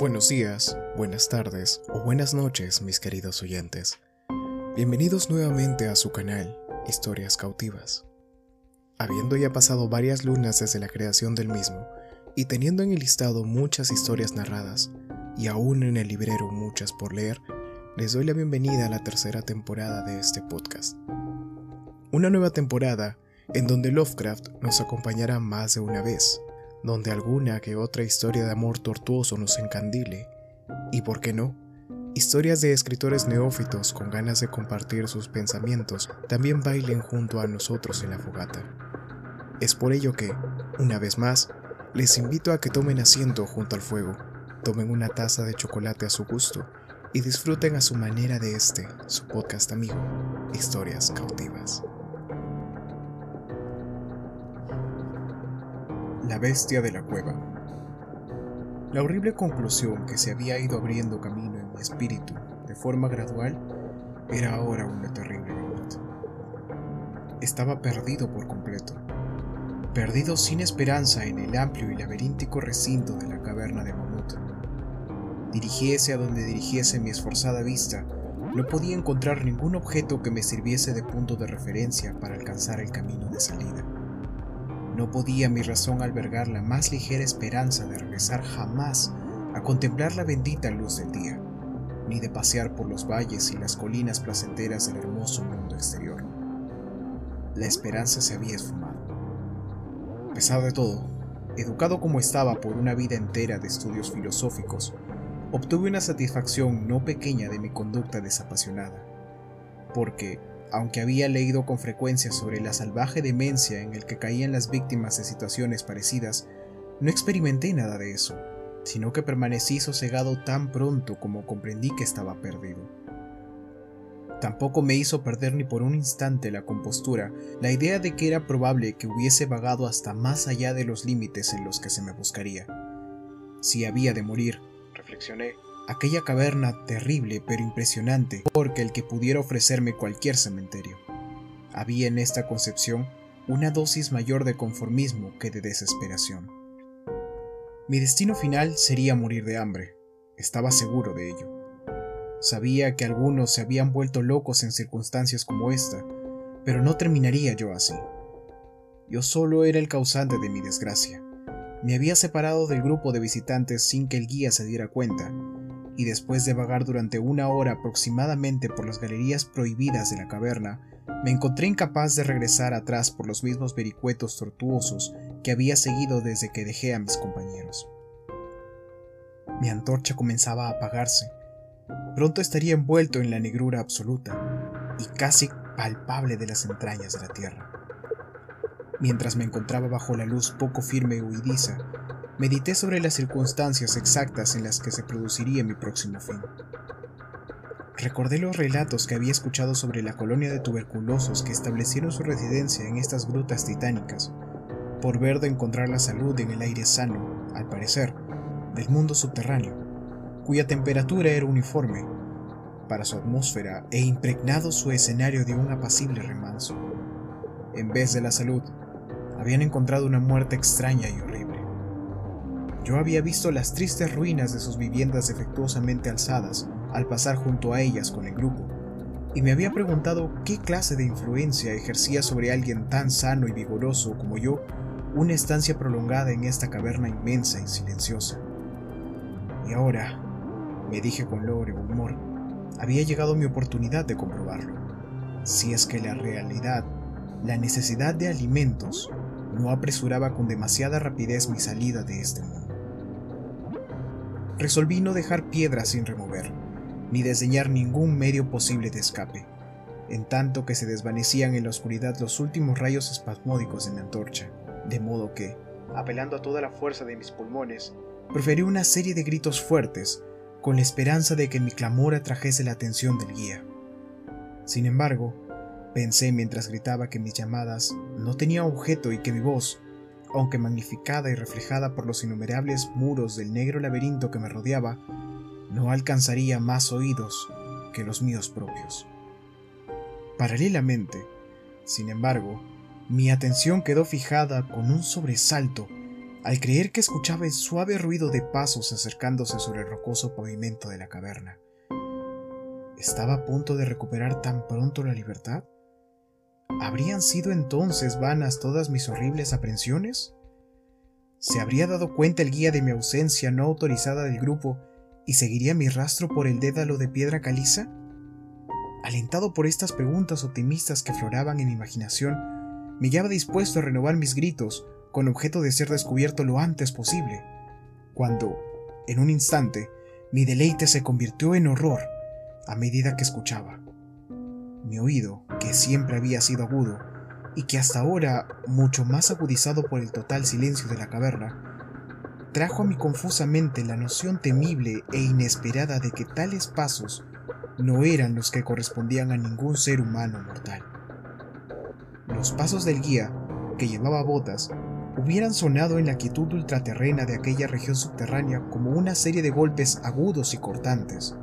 Buenos días, buenas tardes o buenas noches, mis queridos oyentes. Bienvenidos nuevamente a su canal, Historias Cautivas. Habiendo ya pasado varias lunas desde la creación del mismo, y teniendo en el listado muchas historias narradas, y aún en el librero muchas por leer, les doy la bienvenida a la tercera temporada de este podcast. Una nueva temporada en donde Lovecraft nos acompañará más de una vez, donde alguna que otra historia de amor tortuoso nos encandile, y por qué no, historias de escritores neófitos con ganas de compartir sus pensamientos también bailen junto a nosotros en la fogata. Es por ello que, una vez más, les invito a que tomen asiento junto al fuego, tomen una taza de chocolate a su gusto y disfruten a su manera de este, su podcast amigo, Historias Cautivas. La bestia de la cueva. La horrible conclusión que se había ido abriendo camino en mi espíritu de forma gradual era ahora una terrible verdad. Estaba perdido por completo, perdido sin esperanza en el amplio y laberíntico recinto de la caverna de Mamut. Dirigiese a donde dirigiese mi esforzada vista, no podía encontrar ningún objeto que me sirviese de punto de referencia para alcanzar el camino de salida. No podía mi razón albergar la más ligera esperanza de regresar jamás a contemplar la bendita luz del día, ni de pasear por los valles y las colinas placenteras del hermoso mundo exterior. La esperanza se había esfumado. A pesar de todo, educado como estaba por una vida entera de estudios filosóficos, obtuve una satisfacción no pequeña de mi conducta desapasionada, porque, aunque había leído con frecuencia sobre la salvaje demencia en el que caían las víctimas de situaciones parecidas, no experimenté nada de eso, sino que permanecí sosegado tan pronto como comprendí que estaba perdido. Tampoco me hizo perder ni por un instante la compostura la idea de que era probable que hubiese vagado hasta más allá de los límites en los que se me buscaría. Si había de morir, reflexioné, aquella caverna terrible pero impresionante, porque el que pudiera ofrecerme cualquier cementerio. Había en esta concepción una dosis mayor de conformismo que de desesperación. Mi destino final sería morir de hambre, estaba seguro de ello. Sabía que algunos se habían vuelto locos en circunstancias como esta, pero no terminaría yo así. Yo solo era el causante de mi desgracia. Me había separado del grupo de visitantes sin que el guía se diera cuenta, y después de vagar durante una hora aproximadamente por las galerías prohibidas de la caverna, me encontré incapaz de regresar atrás por los mismos vericuetos tortuosos que había seguido desde que dejé a mis compañeros. Mi antorcha comenzaba a apagarse. Pronto estaría envuelto en la negrura absoluta y casi palpable de las entrañas de la tierra. Mientras me encontraba bajo la luz poco firme y huidiza, medité sobre las circunstancias exactas en las que se produciría mi próximo fin. Recordé los relatos que había escuchado sobre la colonia de tuberculosos que establecieron su residencia en estas grutas titánicas, por ver de encontrar la salud en el aire sano, al parecer, del mundo subterráneo, cuya temperatura era uniforme para su atmósfera e impregnado su escenario de un apacible remanso. En vez de la salud, habían encontrado una muerte extraña y horrible. Yo había visto las tristes ruinas de sus viviendas defectuosamente alzadas al pasar junto a ellas con el grupo, y me había preguntado qué clase de influencia ejercía sobre alguien tan sano y vigoroso como yo una estancia prolongada en esta caverna inmensa y silenciosa. Y ahora, me dije con logro humor, había llegado mi oportunidad de comprobarlo. Si es que la realidad, la necesidad de alimentos, no apresuraba con demasiada rapidez mi salida de este mundo. Resolví no dejar piedras sin remover, ni diseñar ningún medio posible de escape, en tanto que se desvanecían en la oscuridad los últimos rayos espasmódicos de mi antorcha, de modo que, apelando a toda la fuerza de mis pulmones, proferí una serie de gritos fuertes, con la esperanza de que mi clamor atrajese la atención del guía. Sin embargo, Pensé mientras gritaba que mis llamadas no tenían objeto y que mi voz, aunque magnificada y reflejada por los innumerables muros del negro laberinto que me rodeaba, no alcanzaría más oídos que los míos propios. Paralelamente, sin embargo, mi atención quedó fijada con un sobresalto al creer que escuchaba el suave ruido de pasos acercándose sobre el rocoso pavimento de la caverna. ¿Estaba a punto de recuperar tan pronto la libertad? ¿Habrían sido entonces vanas todas mis horribles aprensiones? ¿Se habría dado cuenta el guía de mi ausencia no autorizada del grupo y seguiría mi rastro por el dédalo de piedra caliza? Alentado por estas preguntas optimistas que floraban en mi imaginación, me hallaba dispuesto a renovar mis gritos con objeto de ser descubierto lo antes posible, cuando, en un instante, mi deleite se convirtió en horror a medida que escuchaba. Mi oído, que siempre había sido agudo, y que hasta ahora mucho más agudizado por el total silencio de la caverna, trajo a mi confusamente la noción temible e inesperada de que tales pasos no eran los que correspondían a ningún ser humano mortal. Los pasos del guía, que llevaba botas, hubieran sonado en la quietud ultraterrena de aquella región subterránea como una serie de golpes agudos y cortantes.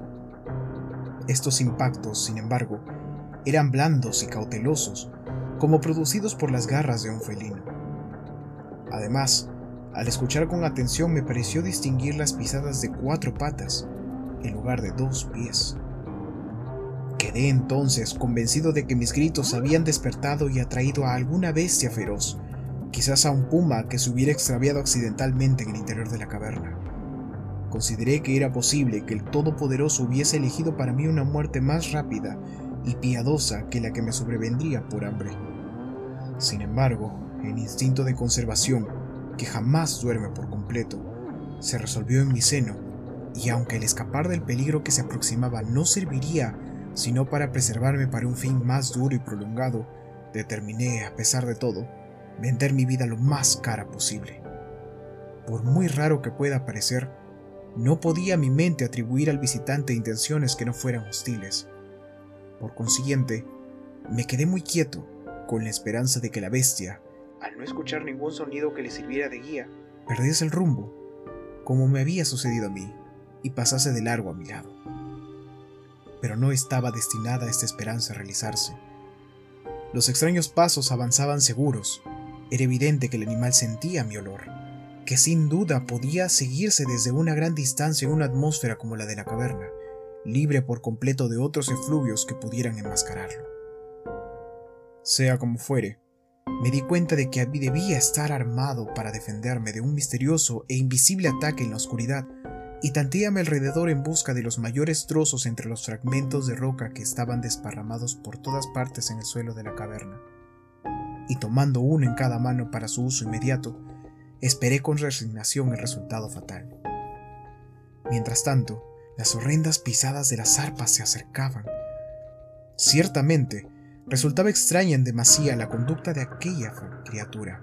Estos impactos, sin embargo, eran blandos y cautelosos, como producidos por las garras de un felino. Además, al escuchar con atención me pareció distinguir las pisadas de cuatro patas en lugar de dos pies. Quedé entonces convencido de que mis gritos habían despertado y atraído a alguna bestia feroz, quizás a un puma que se hubiera extraviado accidentalmente en el interior de la caverna. Consideré que era posible que el Todopoderoso hubiese elegido para mí una muerte más rápida y piadosa que la que me sobrevendría por hambre. Sin embargo, el instinto de conservación, que jamás duerme por completo, se resolvió en mi seno, y aunque el escapar del peligro que se aproximaba no serviría sino para preservarme para un fin más duro y prolongado, determiné, a pesar de todo, vender mi vida lo más cara posible. Por muy raro que pueda parecer, no podía mi mente atribuir al visitante intenciones que no fueran hostiles. Por consiguiente, me quedé muy quieto, con la esperanza de que la bestia, al no escuchar ningún sonido que le sirviera de guía, perdiese el rumbo, como me había sucedido a mí, y pasase de largo a mi lado pero no estaba destinada esta esperanza a realizarse. Los extraños pasos avanzaban seguros. Era evidente que el animal sentía mi olor, que sin duda podía seguirse desde una gran distancia en una atmósfera como la de la caverna, libre por completo de otros efluvios que pudieran enmascararlo. Sea como fuere, me di cuenta de que debía estar armado para defenderme de un misterioso e invisible ataque en la oscuridad y mi alrededor en busca de los mayores trozos entre los fragmentos de roca que estaban desparramados por todas partes en el suelo de la caverna. Y tomando uno en cada mano para su uso inmediato, esperé con resignación el resultado fatal. Mientras tanto, las horrendas pisadas de las arpas se acercaban. Ciertamente, resultaba extraña en demasía la conducta de aquella criatura.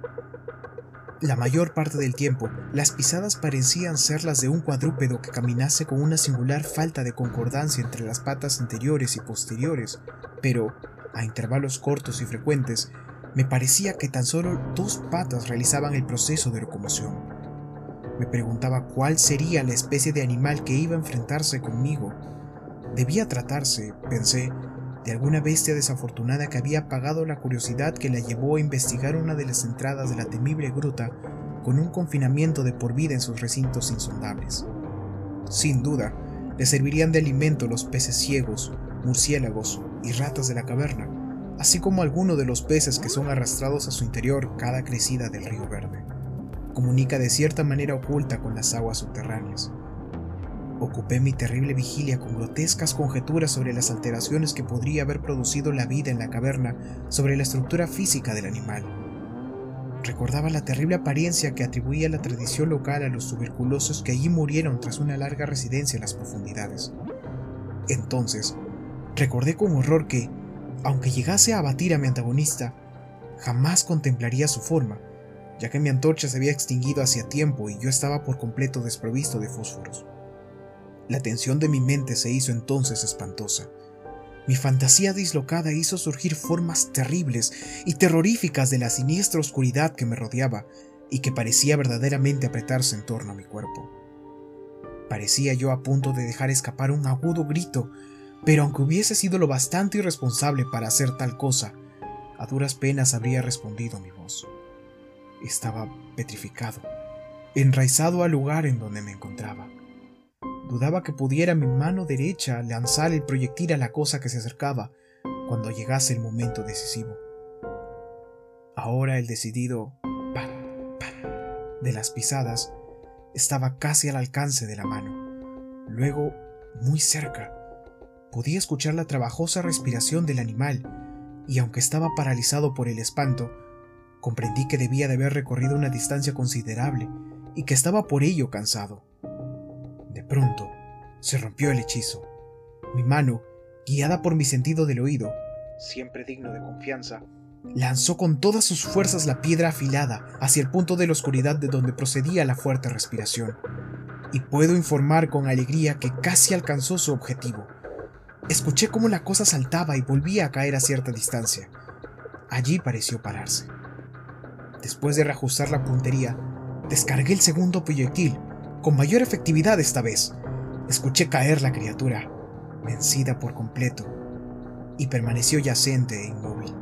La mayor parte del tiempo, las pisadas parecían ser las de un cuadrúpedo que caminase con una singular falta de concordancia entre las patas anteriores y posteriores, pero, a intervalos cortos y frecuentes, me parecía que tan solo dos patas realizaban el proceso de locomoción. Me preguntaba cuál sería la especie de animal que iba a enfrentarse conmigo. Debía tratarse, pensé, de alguna bestia desafortunada que había apagado la curiosidad que la llevó a investigar una de las entradas de la temible gruta con un confinamiento de por vida en sus recintos insondables. Sin duda, le servirían de alimento los peces ciegos, murciélagos y ratas de la caverna, así como algunos de los peces que son arrastrados a su interior cada crecida del río verde. Comunica de cierta manera oculta con las aguas subterráneas. Ocupé mi terrible vigilia con grotescas conjeturas sobre las alteraciones que podría haber producido la vida en la caverna sobre la estructura física del animal. Recordaba la terrible apariencia que atribuía la tradición local a los tuberculosos que allí murieron tras una larga residencia en las profundidades. Entonces, recordé con horror que, aunque llegase a abatir a mi antagonista, jamás contemplaría su forma, ya que mi antorcha se había extinguido hacía tiempo y yo estaba por completo desprovisto de fósforos. La tensión de mi mente se hizo entonces espantosa. Mi fantasía dislocada hizo surgir formas terribles y terroríficas de la siniestra oscuridad que me rodeaba y que parecía verdaderamente apretarse en torno a mi cuerpo. Parecía yo a punto de dejar escapar un agudo grito, pero aunque hubiese sido lo bastante irresponsable para hacer tal cosa, a duras penas habría respondido mi voz. Estaba petrificado, enraizado al lugar en donde me encontraba. Dudaba que pudiera mi mano derecha lanzar el proyectil a la cosa que se acercaba cuando llegase el momento decisivo. Ahora el decidido pa, de las pisadas estaba casi al alcance de la mano. Luego, muy cerca, podía escuchar la trabajosa respiración del animal y aunque estaba paralizado por el espanto, comprendí que debía de haber recorrido una distancia considerable y que estaba por ello cansado. De pronto, se rompió el hechizo. Mi mano, guiada por mi sentido del oído, siempre digno de confianza, lanzó con todas sus fuerzas la piedra afilada hacia el punto de la oscuridad de donde procedía la fuerte respiración. Y puedo informar con alegría que casi alcanzó su objetivo. Escuché cómo la cosa saltaba y volvía a caer a cierta distancia. Allí pareció pararse. Después de reajustar la puntería, descargué el segundo proyectil, con mayor efectividad esta vez. Escuché caer la criatura, vencida por completo, y permaneció yacente e inmóvil.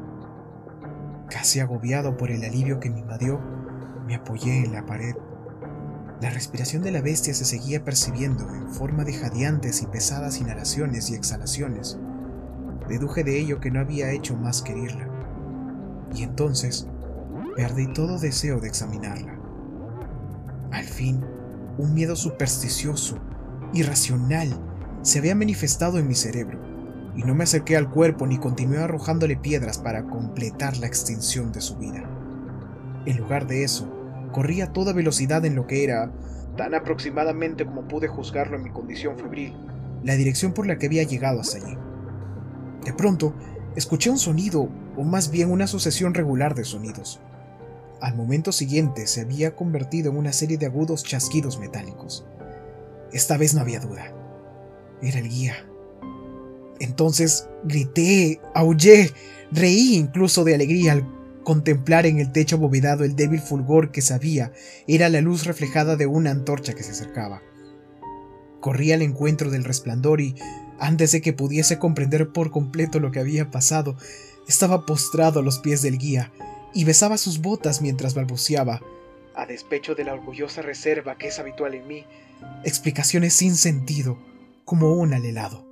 Casi agobiado por el alivio que me invadió, me apoyé en la pared. La respiración de la bestia se seguía percibiendo en forma de jadeantes y pesadas inhalaciones y exhalaciones. Deduje de ello que no había hecho más que. Y entonces perdí todo deseo de examinarla. Al fin, un miedo supersticioso, irracional, se había manifestado en mi cerebro y no me acerqué al cuerpo ni continué arrojándole piedras para completar la extinción de su vida. En lugar de eso, corrí a toda velocidad en lo que era, tan aproximadamente como pude juzgarlo en mi condición febril, la dirección por la que había llegado hasta allí. De pronto, escuché un sonido, o más bien una sucesión regular de sonidos. Al momento siguiente se había convertido en una serie de agudos chasquidos metálicos. Esta vez no había duda. Era el guía entonces grité, aullé, reí incluso de alegría al contemplar en el techo abovedado el débil fulgor que sabía era la luz reflejada de una antorcha que se acercaba. Corrí al encuentro del resplandor y, antes de que pudiese comprender por completo lo que había pasado, estaba postrado a los pies del guía y besaba sus botas mientras balbuceaba, a despecho de la orgullosa reserva que es habitual en mí, explicaciones sin sentido, como un alelado.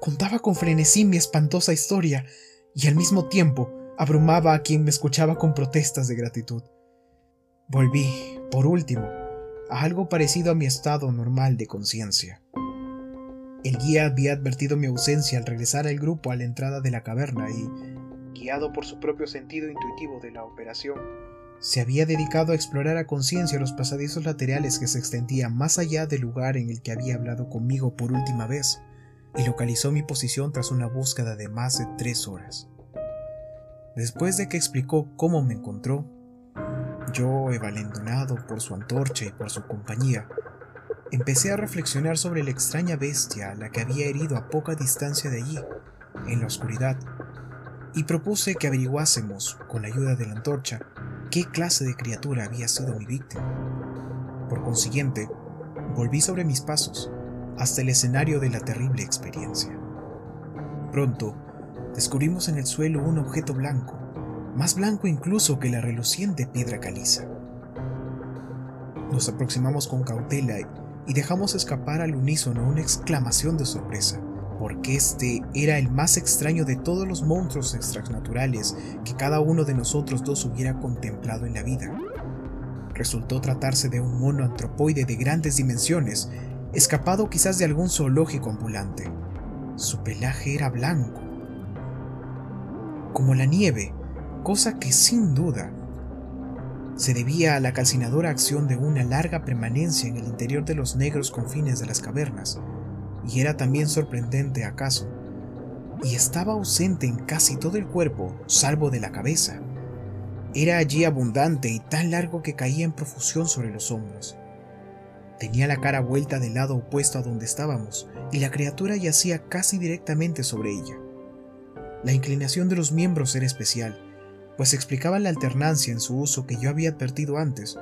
Contaba con frenesí mi espantosa historia y al mismo tiempo abrumaba a quien me escuchaba con protestas de gratitud. Volví, por último, a algo parecido a mi estado normal de conciencia. El guía había advertido mi ausencia al regresar al grupo a la entrada de la caverna y, guiado por su propio sentido intuitivo de la operación, se había dedicado a explorar a conciencia los pasadizos laterales que se extendían más allá del lugar en el que había hablado conmigo por última vez y localizó mi posición tras una búsqueda de más de tres horas. Después de que explicó cómo me encontró, yo, evalendonado por su antorcha y por su compañía, empecé a reflexionar sobre la extraña bestia a la que había herido a poca distancia de allí, en la oscuridad, y propuse que averiguásemos, con la ayuda de la antorcha, qué clase de criatura había sido mi víctima. Por consiguiente, volví sobre mis pasos hasta el escenario de la terrible experiencia. Pronto, descubrimos en el suelo un objeto blanco, más blanco incluso que la reluciente piedra caliza. Nos aproximamos con cautela y dejamos escapar al unísono una exclamación de sorpresa, porque este era el más extraño de todos los monstruos extranaturales que cada uno de nosotros dos hubiera contemplado en la vida. Resultó tratarse de un mono antropoide de grandes dimensiones escapado quizás de algún zoológico ambulante. Su pelaje era blanco, como la nieve, cosa que sin duda se debía a la calcinadora acción de una larga permanencia en el interior de los negros confines de las cavernas, y era también sorprendente acaso, y estaba ausente en casi todo el cuerpo, salvo de la cabeza. Era allí abundante y tan largo que caía en profusión sobre los hombros. Tenía la cara vuelta del lado opuesto a donde estábamos, y la criatura yacía casi directamente sobre ella. La inclinación de los miembros era especial, pues explicaba la alternancia en su uso que yo había advertido antes,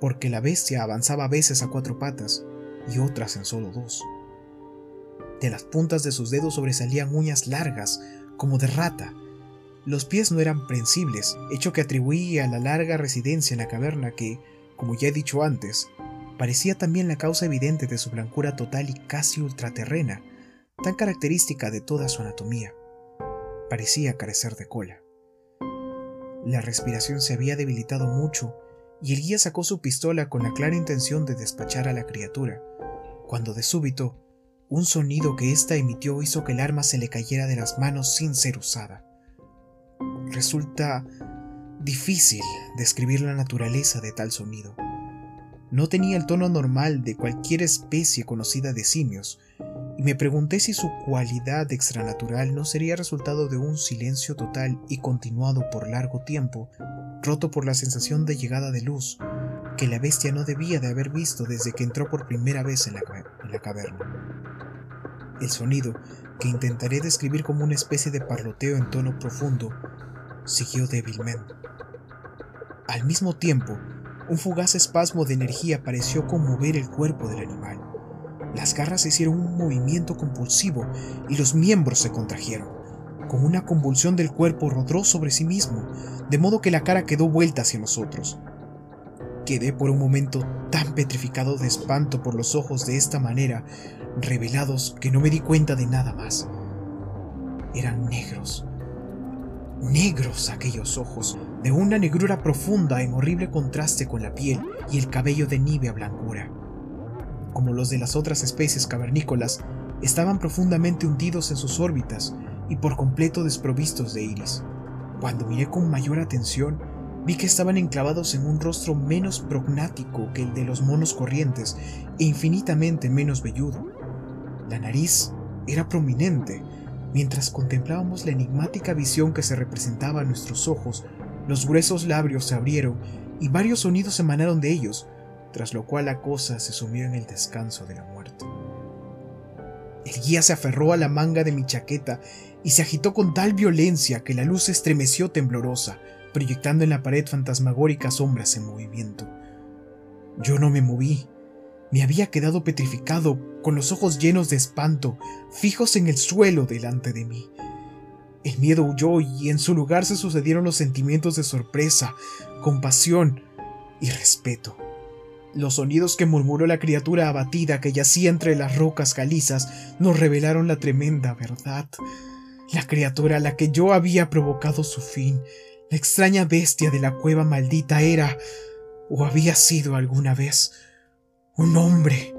porque la bestia avanzaba a veces a cuatro patas y otras en solo dos. De las puntas de sus dedos sobresalían uñas largas, como de rata. Los pies no eran prensibles, hecho que atribuía a la larga residencia en la caverna que, como ya he dicho antes, parecía también la causa evidente de su blancura total y casi ultraterrena, tan característica de toda su anatomía. Parecía carecer de cola. La respiración se había debilitado mucho y el guía sacó su pistola con la clara intención de despachar a la criatura, cuando de súbito un sonido que ésta emitió hizo que el arma se le cayera de las manos sin ser usada. Resulta difícil describir la naturaleza de tal sonido. No tenía el tono normal de cualquier especie conocida de simios, y me pregunté si su cualidad extranatural no sería resultado de un silencio total y continuado por largo tiempo, roto por la sensación de llegada de luz que la bestia no debía de haber visto desde que entró por primera vez en la, en la caverna. El sonido, que intentaré describir como una especie de parloteo en tono profundo, siguió débilmente. Al mismo tiempo, un fugaz espasmo de energía pareció conmover el cuerpo del animal. Las garras hicieron un movimiento compulsivo y los miembros se contrajeron. Con una convulsión del cuerpo rodó sobre sí mismo, de modo que la cara quedó vuelta hacia nosotros. Quedé por un momento tan petrificado de espanto por los ojos de esta manera revelados que no me di cuenta de nada más. Eran negros. Negros aquellos ojos, de una negrura profunda en horrible contraste con la piel y el cabello de nívea blancura. Como los de las otras especies cavernícolas, estaban profundamente hundidos en sus órbitas y por completo desprovistos de iris. Cuando miré con mayor atención, Vi que estaban enclavados en un rostro menos prognático que el de los monos corrientes e infinitamente menos velludo. La nariz era prominente. Mientras contemplábamos la enigmática visión que se representaba a nuestros ojos, los gruesos labios se abrieron y varios sonidos emanaron de ellos, tras lo cual la cosa se sumió en el descanso de la muerte. El guía se aferró a la manga de mi chaqueta y se agitó con tal violencia que la luz estremeció temblorosa proyectando en la pared fantasmagóricas sombras en movimiento. Yo no me moví. Me había quedado petrificado, con los ojos llenos de espanto, fijos en el suelo delante de mí. El miedo huyó y en su lugar se sucedieron los sentimientos de sorpresa, compasión y respeto. Los sonidos que murmuró la criatura abatida que yacía entre las rocas calizas nos revelaron la tremenda verdad. La criatura a la que yo había provocado su fin la extraña bestia de la cueva maldita era, o había sido alguna vez, un hombre